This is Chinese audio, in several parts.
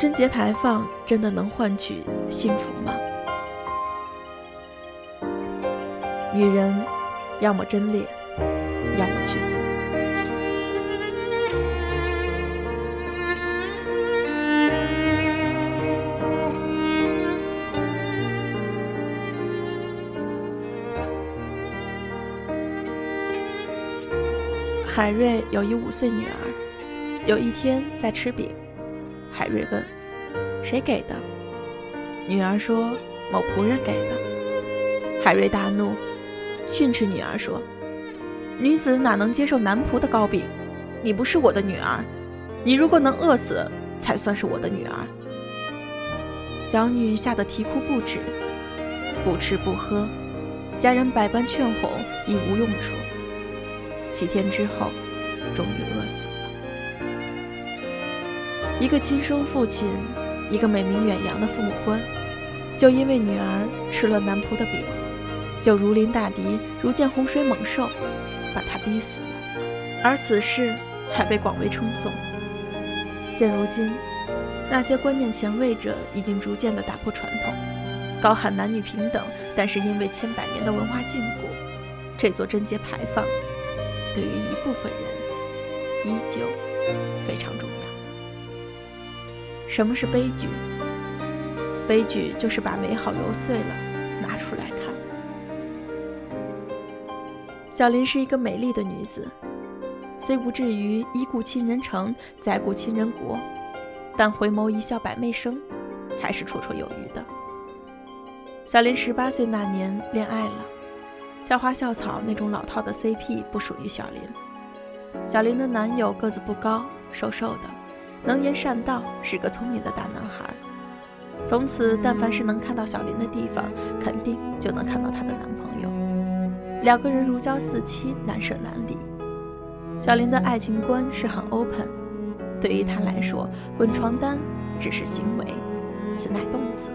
贞节牌坊真的能换取幸福吗？女人要么贞烈，要么去死。海瑞有一五岁女儿，有一天在吃饼。海瑞问：“谁给的？”女儿说：“某仆人给的。”海瑞大怒，训斥女儿说：“女子哪能接受男仆的糕饼？你不是我的女儿，你如果能饿死，才算是我的女儿。”小女吓得啼哭不止，不吃不喝，家人百般劝哄亦无用处。七天之后，终于饿死。一个亲生父亲，一个美名远扬的父母官，就因为女儿吃了男仆的饼，就如临大敌，如见洪水猛兽，把他逼死了。而此事还被广为称颂。现如今，那些观念前卫者已经逐渐地打破传统，高喊男女平等，但是因为千百年的文化禁锢，这座贞节牌坊对于一部分人依旧非常重要。什么是悲剧？悲剧就是把美好揉碎了拿出来看。小林是一个美丽的女子，虽不至于一顾倾人城，再顾倾人国，但回眸一笑百媚生，还是绰绰有余的。小林十八岁那年恋爱了，校花校草那种老套的 CP 不属于小林。小林的男友个子不高，瘦瘦的。能言善道，是个聪明的大男孩。从此，但凡是能看到小林的地方，肯定就能看到她的男朋友。两个人如胶似漆，难舍难离。小林的爱情观是很 open，对于他来说，滚床单只是行为，此乃动词；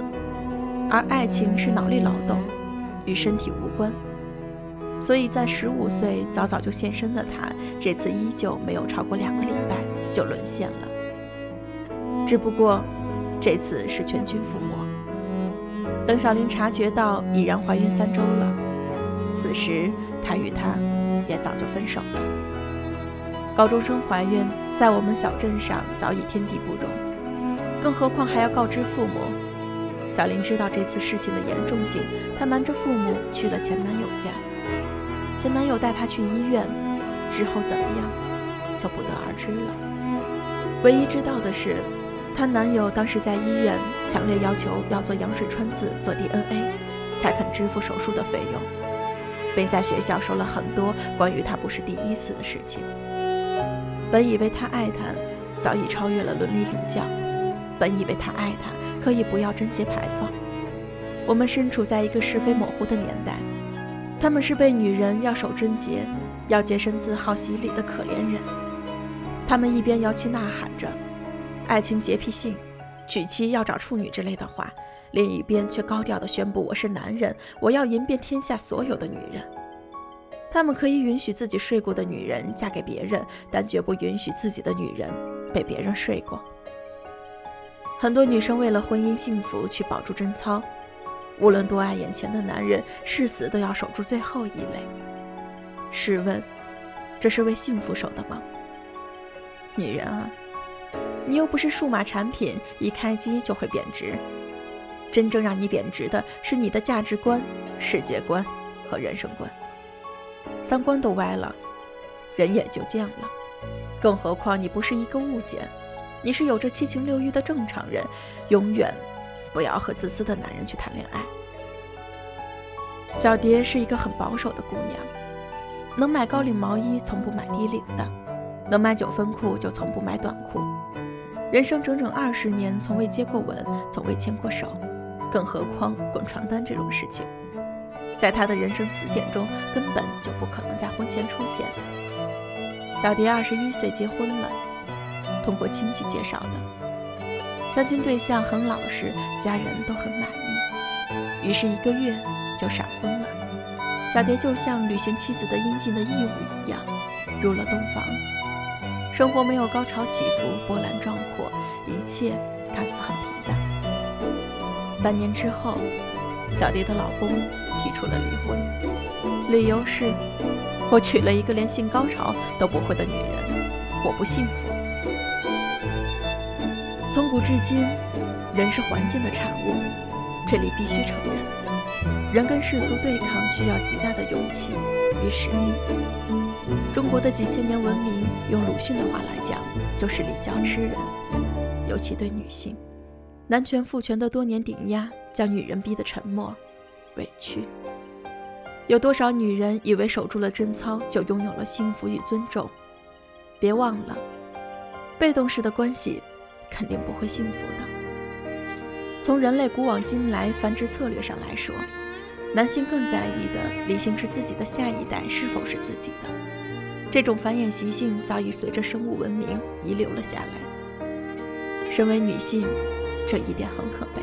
而爱情是脑力劳动，与身体无关。所以在十五岁早早就现身的他，这次依旧没有超过两个礼拜就沦陷了。只不过，这次是全军覆没。等小林察觉到已然怀孕三周了，此时他与她也早就分手了。高中生怀孕在我们小镇上早已天地不容，更何况还要告知父母。小林知道这次事情的严重性，她瞒着父母去了前男友家。前男友带她去医院，之后怎么样就不得而知了。唯一知道的是。她男友当时在医院强烈要求要做羊水穿刺、做 DNA，才肯支付手术的费用，并在学校说了很多关于他不是第一次的事情。本以为他爱她，早已超越了伦理礼教；本以为他爱她，可以不要贞洁牌坊。我们身处在一个是非模糊的年代，他们是被女人要守贞洁、要洁身自好洗礼的可怜人。他们一边摇旗呐喊着。爱情洁癖性，娶妻要找处女之类的话，另一边却高调地宣布：“我是男人，我要赢遍天下所有的女人。”他们可以允许自己睡过的女人嫁给别人，但绝不允许自己的女人被别人睡过。很多女生为了婚姻幸福去保住贞操，无论多爱眼前的男人，誓死都要守住最后一类。试问，这是为幸福守的吗？女人啊！你又不是数码产品，一开机就会贬值。真正让你贬值的是你的价值观、世界观和人生观。三观都歪了，人也就贱了。更何况你不是一个物件，你是有着七情六欲的正常人。永远不要和自私的男人去谈恋爱。小蝶是一个很保守的姑娘，能买高领毛衣从不买低领的，能买九分裤就从不买短裤。人生整整二十年，从未接过吻，从未牵过手，更何况滚床单这种事情，在他的人生词典中根本就不可能在婚前出现。小蝶二十一岁结婚了，通过亲戚介绍的，相亲对象很老实，家人都很满意，于是一个月就闪婚了。小蝶就像履行妻子的应尽的义务一样，入了洞房。生活没有高潮起伏、波澜壮阔，一切看似很平淡。半年之后，小迪的老公提出了离婚，理由是：“我娶了一个连性高潮都不会的女人，我不幸福。”从古至今，人是环境的产物，这里必须承认，人跟世俗对抗需要极大的勇气与实力。中国的几千年文明，用鲁迅的话来讲，就是礼教吃人，尤其对女性，男权父权的多年顶压，将女人逼得沉默、委屈。有多少女人以为守住了贞操，就拥有了幸福与尊重？别忘了，被动式的关系。肯定不会幸福的。从人类古往今来繁殖策略上来说，男性更在意的理性是自己的下一代是否是自己的。这种繁衍习性早已随着生物文明遗留了下来。身为女性，这一点很可悲。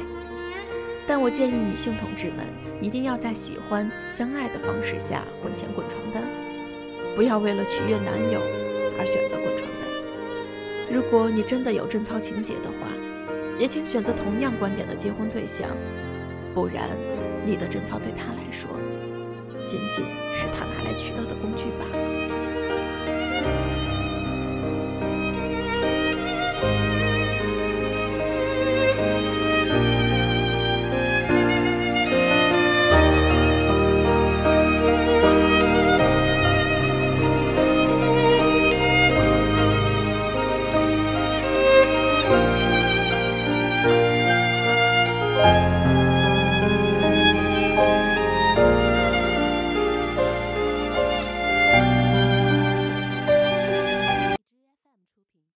但我建议女性同志们一定要在喜欢相爱的方式下婚前滚床单，不要为了取悦男友而选择滚床单。如果你真的有贞操情节的话，也请选择同样观点的结婚对象，不然你的贞操对他来说，仅仅是他拿来取乐的工具罢了。